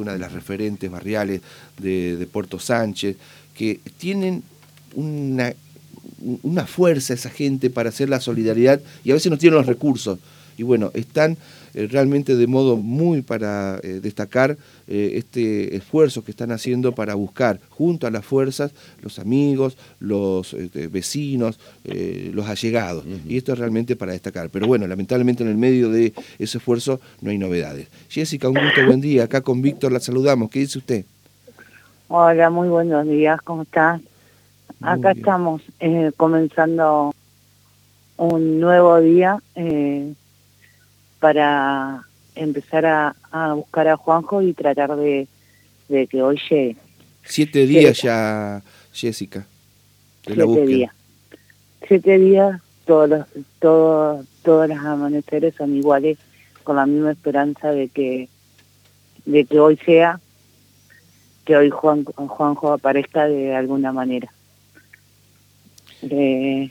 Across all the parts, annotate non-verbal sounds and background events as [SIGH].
una de las referentes barriales de, Puerto Sánchez, que tienen una, una fuerza esa gente para hacer la solidaridad y a veces no tienen los recursos. Y bueno, están eh, realmente de modo muy para eh, destacar eh, este esfuerzo que están haciendo para buscar junto a las fuerzas los amigos, los este, vecinos, los allegados. Y esto es realmente para destacar. Pero bueno, lamentablemente en el medio de ese esfuerzo no hay novedades. Jessica, un gusto, buen día. Acá con Víctor la saludamos. ¿Qué dice usted? Hola, muy buenos días. ¿Cómo estás? Acá estamos comenzando un nuevo día para empezar a, buscar a Juanjo y tratar de, que hoy llegue. Siete días ya, Jessica, de Siete días. Siete días, todos los, todos, todos los amaneceres son iguales, con la misma esperanza de que, de que hoy sea, que hoy Juan, Juanjo aparezca de alguna manera. Eh,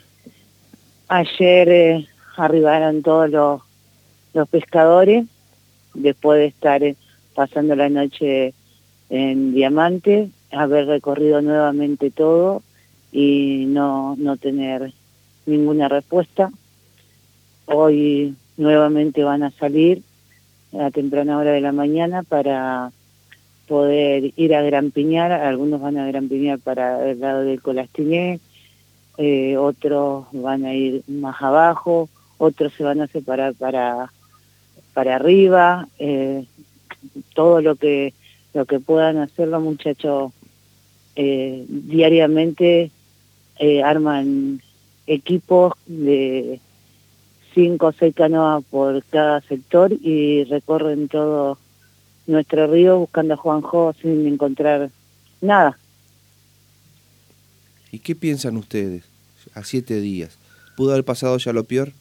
ayer eh, arribaron todos los los pescadores, después de estar eh, pasando la noche en Diamante, haber recorrido nuevamente todo y no, no tener ninguna respuesta. Hoy nuevamente van a salir a temprana hora de la mañana para poder ir a Gran Piñar, algunos van a Gran Piñar para el lado del Colastiné, eh, otros van a ir más abajo, otros se van a separar para para arriba, eh, todo lo que lo que puedan hacer los muchachos eh, diariamente eh, arman equipos de cinco o seis canoas por cada sector y recorren todo nuestro río buscando a Juanjo sin encontrar nada. ¿Y qué piensan ustedes a siete días? ¿Pudo haber pasado ya lo peor?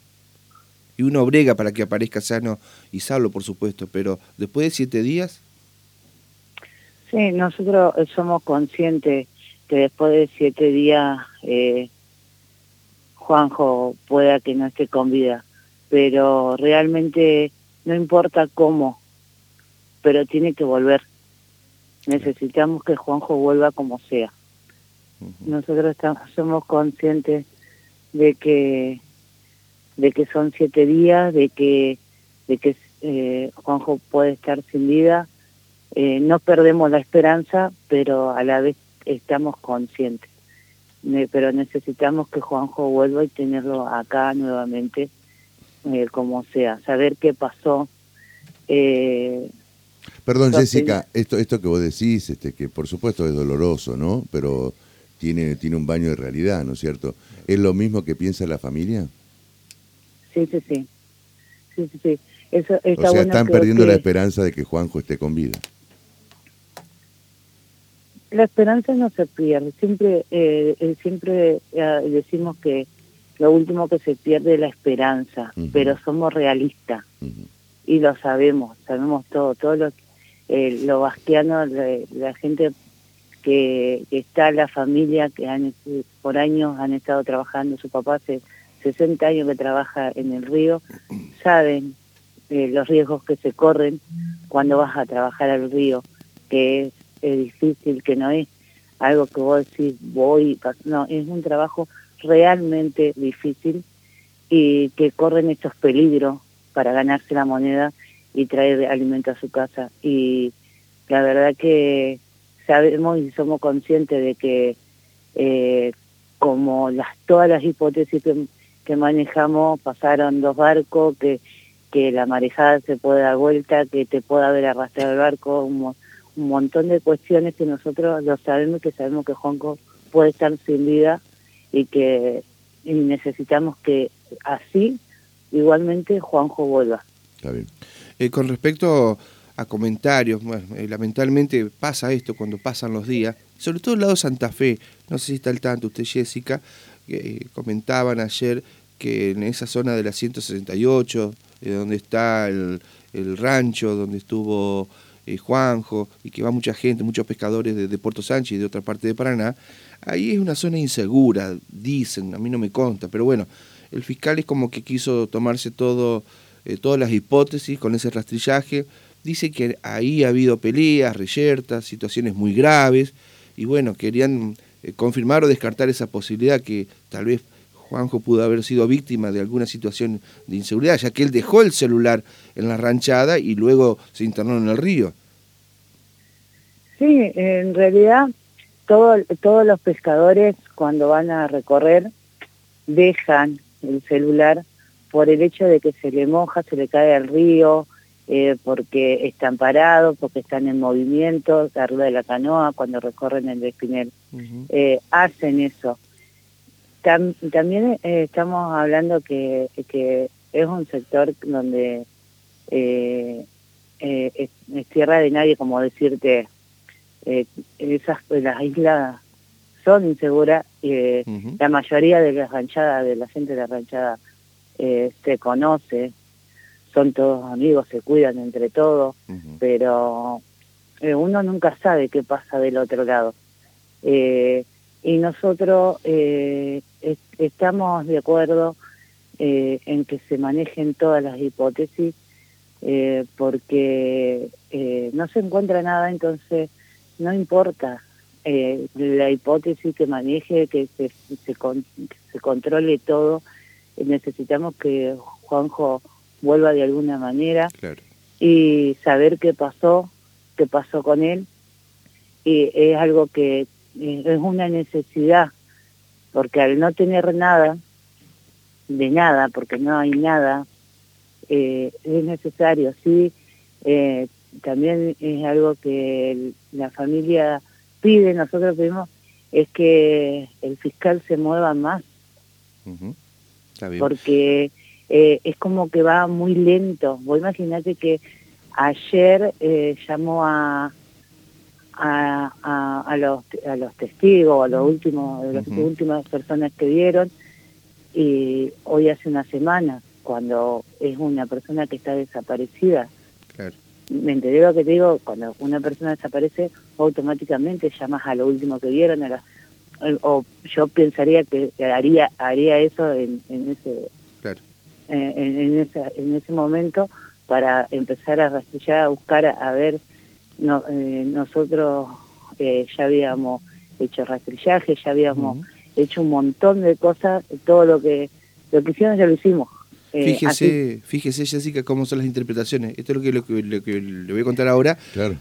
Y uno brega para que aparezca sano y salvo, por supuesto, pero después de siete días... Sí, nosotros somos conscientes que después de siete días eh, Juanjo pueda que no esté con vida, pero realmente no importa cómo, pero tiene que volver. Necesitamos que Juanjo vuelva como sea. Nosotros estamos, somos conscientes de que de que son siete días, de que, de que eh, Juanjo puede estar sin vida. Eh, no perdemos la esperanza, pero a la vez estamos conscientes. pero necesitamos que Juanjo vuelva y tenerlo acá nuevamente, eh, como sea, saber qué pasó. Perdón, Jessica, esto, esto que vos decís, este, que por supuesto es doloroso, ¿no? Pero tiene, tiene un baño de realidad, ¿no es cierto? ¿Es lo mismo que piensa la familia? Sí, sí, sí. sí, sí, sí. Eso, o sea, están perdiendo la esperanza de que Juanjo esté con vida. La esperanza no se pierde. Siempre, eh, eh siempre eh, decimos que lo último que se pierde es la esperanza, pero somos realistas y lo sabemos, sabemos todo, todo lo, eh, lo basquiano, la, gente que, que, está, la familia que han, por años han estado trabajando, su papá se 60 años que trabaja en el río, saben eh, los riesgos que se corren cuando vas a trabajar al río, que es, difícil, que no es algo que vos decís voy, no, es un trabajo realmente difícil y que corren estos peligros para ganarse la moneda y traer alimento a su casa. Y la verdad que sabemos y somos conscientes de que eh, como las todas las hipótesis que que manejamos pasaron dos barcos, que, que la marejada se puede dar vuelta, que te pueda haber arrastrado el barco, un, montón de cuestiones que nosotros lo sabemos, que sabemos que Juanco puede estar sin vida y que necesitamos que así igualmente Juanjo vuelva. Está bien. Eh, con respecto a comentarios, bueno, eh, lamentablemente pasa esto cuando pasan los días, sobre todo el lado Santa Fe, no sé si está al tanto usted Jessica, que comentaban ayer que en esa zona de la 168, eh, donde está el, rancho, donde estuvo eh, Juanjo, y que va mucha gente, muchos pescadores de, Puerto Sánchez y de otra parte de Paraná, ahí es una zona insegura, dicen, a mí no me consta, pero bueno, el fiscal es como que quiso tomarse todo, eh, todas las hipótesis con ese rastrillaje, dice que ahí ha habido peleas, reyertas, situaciones muy graves, y bueno, querían eh, confirmar o descartar esa posibilidad que tal vez Juanjo pudo haber sido víctima de alguna situación de inseguridad, ya que él dejó el celular en la ranchada y luego se internó en el río. Sí, en realidad todo, todos los pescadores cuando van a recorrer dejan el celular por el hecho de que se le moja, se le cae al río, eh, porque están parados, porque están en movimiento, arriba de la canoa, cuando recorren el espinel. Eh, hacen eso. también eh, estamos hablando que, que, es un sector donde es, tierra de nadie, como decirte, esas las islas son inseguras, la mayoría de las ranchadas, de la gente de la ranchada, se conoce, son todos amigos, se cuidan entre todos, pero eh, uno nunca sabe qué pasa del otro lado. Eh, y nosotros eh, estamos de acuerdo en que se manejen todas las hipótesis, porque no se encuentra nada, entonces no importa la hipótesis que maneje, que se, se, se controle todo. necesitamos que Juanjo vuelva de alguna manera y saber qué pasó, qué pasó con él. Y es algo que eh, es una necesidad, porque al no tener nada, de nada, porque no hay nada, eh, es necesario, sí. Eh, también es algo que la familia pide, nosotros pedimos, es que el fiscal se mueva más. Porque eh, es como que va muy lento. Vos imaginate que ayer eh, llamó a, a, a, los, a los testigos, a los últimos, a las últimas personas que vieron, y hoy hace una semana, cuando es una persona que está desaparecida. Me enteré lo que te digo, cuando una persona desaparece, automáticamente llamas a lo último que vieron, a o yo pensaría que haría haría eso en, en ese eh, en, ese, en ese momento para empezar a rastrillar, a buscar, a, ver, no, eh, nosotros eh, ya habíamos hecho rastrillaje, ya habíamos hecho un montón de cosas, todo lo que lo que hicieron ya lo hicimos. fíjese, fíjese Jessica cómo son las interpretaciones. Esto es lo que, lo que, le voy a contar ahora.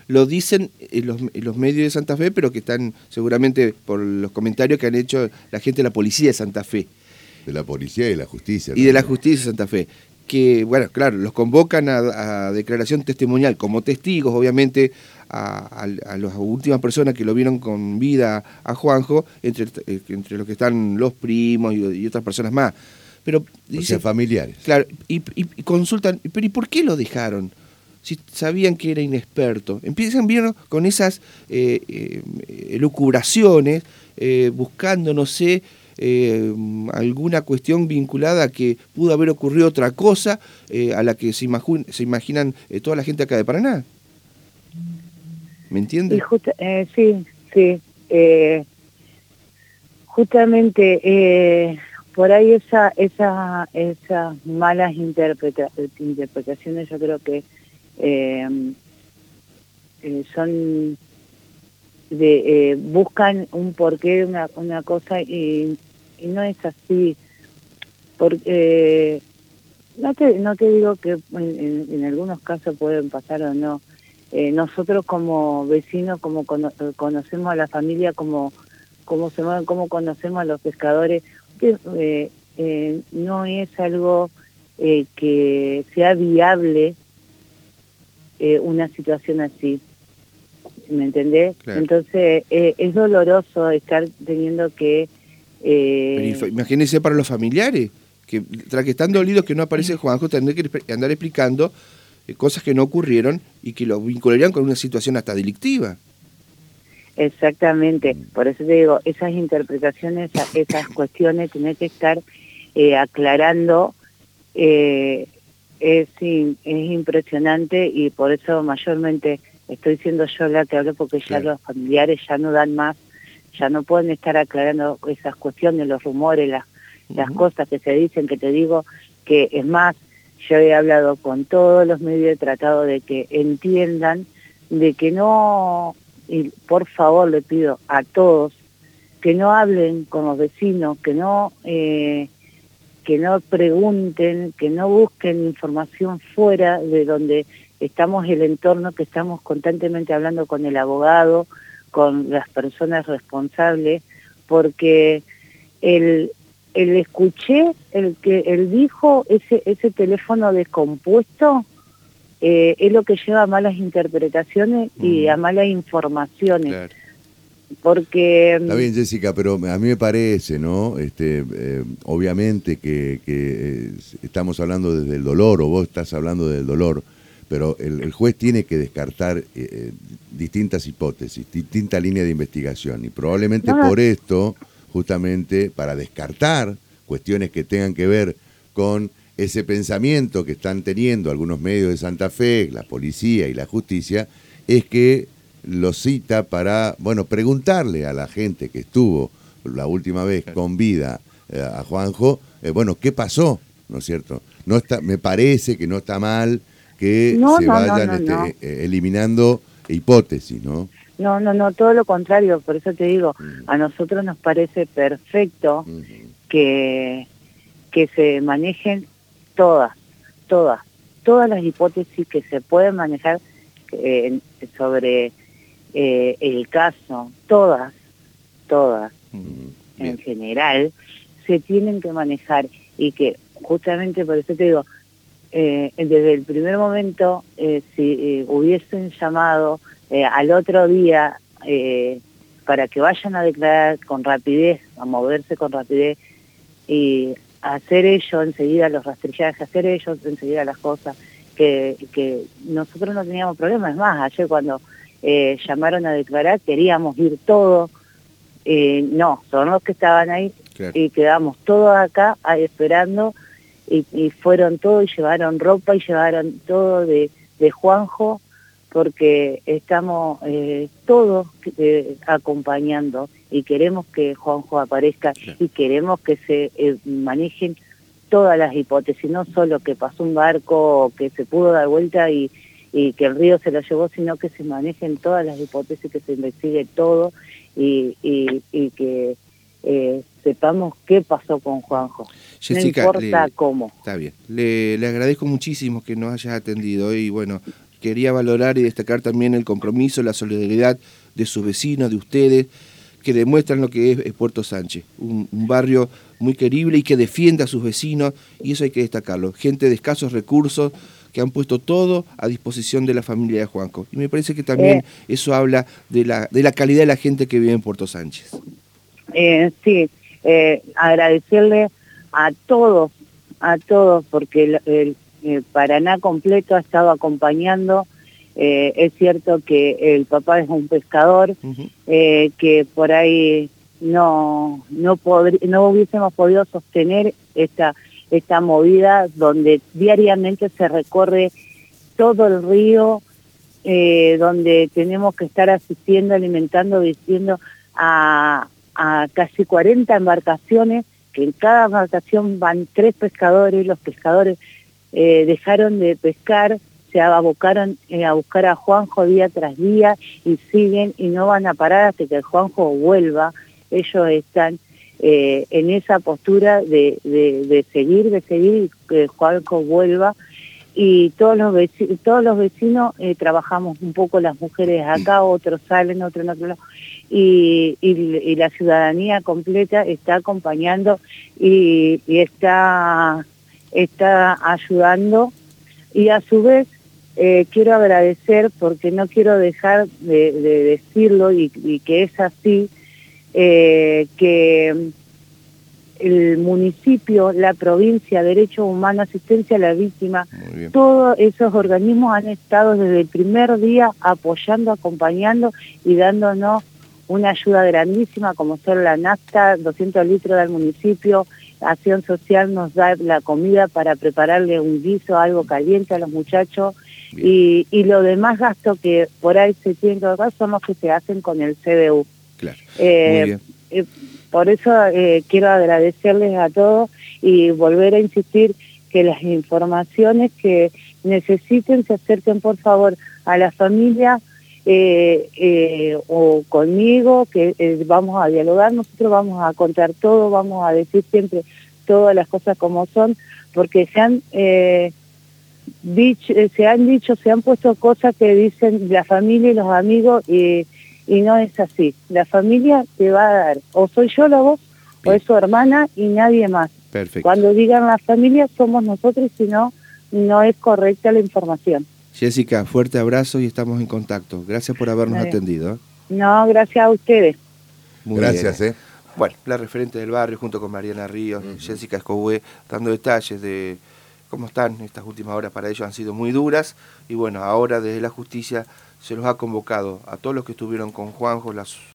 Lo dicen los, los, medios de Santa Fe, pero que están seguramente por los comentarios que han hecho la gente de la policía de Santa Fe. De la policía y de la justicia. Y de la justicia de Santa Fe. Que, bueno, claro, los convocan a, declaración testimonial como testigos, obviamente, a, las últimas personas que lo vieron con vida a Juanjo, entre, eh, entre los que están los primos y, otras personas más. Pero, dice, familiares. Claro, y, consultan, pero ¿y por qué lo dejaron? si sabían que era inexperto. Empiezan bien con esas eh, eh, lucubraciones, buscando, no sé, eh, alguna cuestión vinculada que pudo haber ocurrido otra cosa eh, a la que se, imaginan eh, toda la gente acá de Paraná. ¿Me entiendes? sí, sí. justamente por ahí esa, esa, esas malas interpretaciones yo creo que son de buscan un porqué una, una cosa y y no es así, porque no te, no te digo que en, algunos casos pueden pasar o no. Eh, nosotros como vecinos, como conocemos a la familia, como, como se mueven, como conocemos a los pescadores, que, eh, eh, no es algo que sea viable una situación así. ¿Me entendés? Entonces es doloroso estar teniendo que eh, imagínense para los familiares, que tras que están dolidos que no aparece Juanjo, tendrán que andar explicando eh, cosas que no ocurrieron y que lo vincularían con una situación hasta delictiva. Exactamente, por eso te digo, esas interpretaciones, esas [COUGHS] cuestiones, tener que estar eh, aclarando, es, es impresionante y por eso mayormente estoy siendo yo la que hablo porque ya los familiares ya no dan más ya no pueden estar aclarando esas cuestiones, los rumores, las, las cosas que se dicen, que te digo que es más, yo he hablado con todos los medios, he tratado de que entiendan, de que no, y por favor le pido a todos, que no hablen con los vecinos, que no, eh, que no pregunten, que no busquen información fuera de donde estamos el entorno, que estamos constantemente hablando con el abogado, con las personas responsables, porque el, el escuché, el que él dijo, ese, ese teléfono descompuesto, eh, es lo que lleva a malas interpretaciones y a malas informaciones. Porque... Está bien, Jessica, pero a mí me parece, ¿no? Este, eh, obviamente que, que, estamos hablando desde el dolor, o vos estás hablando del dolor, pero el, juez tiene que descartar eh, distintas hipótesis, distintas líneas de investigación, y probablemente por esto justamente para descartar cuestiones que tengan que ver con ese pensamiento que están teniendo algunos medios de Santa Fe, la policía y la justicia, es que lo cita para, bueno, preguntarle a la gente que estuvo la última vez con vida eh, a Juanjo, eh, bueno, ¿qué pasó? ¿No es cierto? No está, me parece que no está mal que se vayan este, eh, eliminando hipótesis, ¿no? No, no, no, todo lo contrario, por eso te digo, a nosotros nos parece perfecto que, que se manejen todas, todas, todas las hipótesis que se pueden manejar eh, sobre eh, el caso, todas, todas, en general, se tienen que manejar y que justamente por eso te digo, eh, desde el primer momento, si hubiesen llamado eh, al otro día eh, para que vayan a declarar con rapidez, a moverse con rapidez y hacer ellos enseguida los rastrillajes, hacer ellos enseguida las cosas, que, que nosotros no teníamos problemas. Es más, ayer cuando eh, llamaron a declarar queríamos ir todos, no, son los que estaban ahí y quedamos todos acá esperando y, y, fueron todos y llevaron ropa y llevaron todo de, de Juanjo porque estamos eh, todos eh, acompañando y queremos que Juanjo aparezca y queremos que se eh, manejen todas las hipótesis, no solo que pasó un barco que se pudo dar vuelta y, que el río se lo llevó, sino que se manejen todas las hipótesis, que se investigue todo y, que sepamos qué pasó con Juanjo. no importa cómo. Está bien. Le, le agradezco muchísimo que nos hayas atendido y bueno, quería valorar y destacar también el compromiso, la solidaridad de sus vecinos, de ustedes, que demuestran lo que es, Puerto Sánchez, un, barrio muy querible y que defiende a sus vecinos, y eso hay que destacarlo. Gente de escasos recursos que han puesto todo a disposición de la familia de Juanco. Y me parece que también eh. eso habla de la, de la calidad de la gente que vive en Puerto Sánchez. Eh, sí, eh, agradecerle a todos, a todos, porque el, eh, Paraná completo ha estado acompañando. Eh, es cierto que el papá es un pescador, eh, que por ahí no, no, no hubiésemos podido sostener esta, esta movida donde diariamente se recorre todo el río, donde tenemos que estar asistiendo, alimentando, vistiendo a, a casi 40 embarcaciones, que en cada embarcación van tres pescadores, los pescadores eh, dejaron de pescar, se abocaron eh, a buscar a Juanjo día tras día y siguen y no van a parar hasta que Juanjo vuelva. Ellos están eh, en esa postura de, de, seguir, de seguir que Juanjo vuelva. Y todos los vecinos, todos los vecinos trabajamos un poco las mujeres acá, otros salen, otros en otro lado. Y, y, la ciudadanía completa está acompañando y, y está está ayudando y a su vez eh, quiero agradecer porque no quiero dejar de, decirlo y, que es así, eh, que el municipio, la provincia, Derechos Humanos, Asistencia a la Víctima, todos esos organismos han estado desde el primer día apoyando, acompañando y dándonos una ayuda grandísima como ser la NAFTA, 200 litros del municipio, Acción Social nos da la comida para prepararle un guiso, algo caliente a los muchachos. Y, y lo demás gasto que por ahí se tienen que hacer son los que se hacen con el. Claro. Eh, eh, por eso eh, quiero agradecerles a todos y volver a insistir que las informaciones que necesiten se acerquen por favor a la familia eh, eh, o conmigo, que vamos a dialogar, nosotros vamos a contar todo, vamos a decir siempre todas las cosas como son, porque se han dicho, se han dicho, se han puesto cosas que dicen la familia y los amigos y, y no es así. La familia te va a dar, o soy yo la voz, o es su hermana y nadie más. Perfecto. Cuando digan la familia somos nosotros, si no, no es correcta la información. Jessica, fuerte abrazo y estamos en contacto. Gracias por habernos atendido. ¿eh? No, gracias a ustedes. Muy gracias, ¿eh? Bueno, la referente del barrio junto con Mariana Ríos, Jessica Escobué, dando detalles de cómo están estas últimas horas para ellos han sido muy duras y bueno, ahora desde la justicia se los ha convocado a todos los que estuvieron con Juanjo, las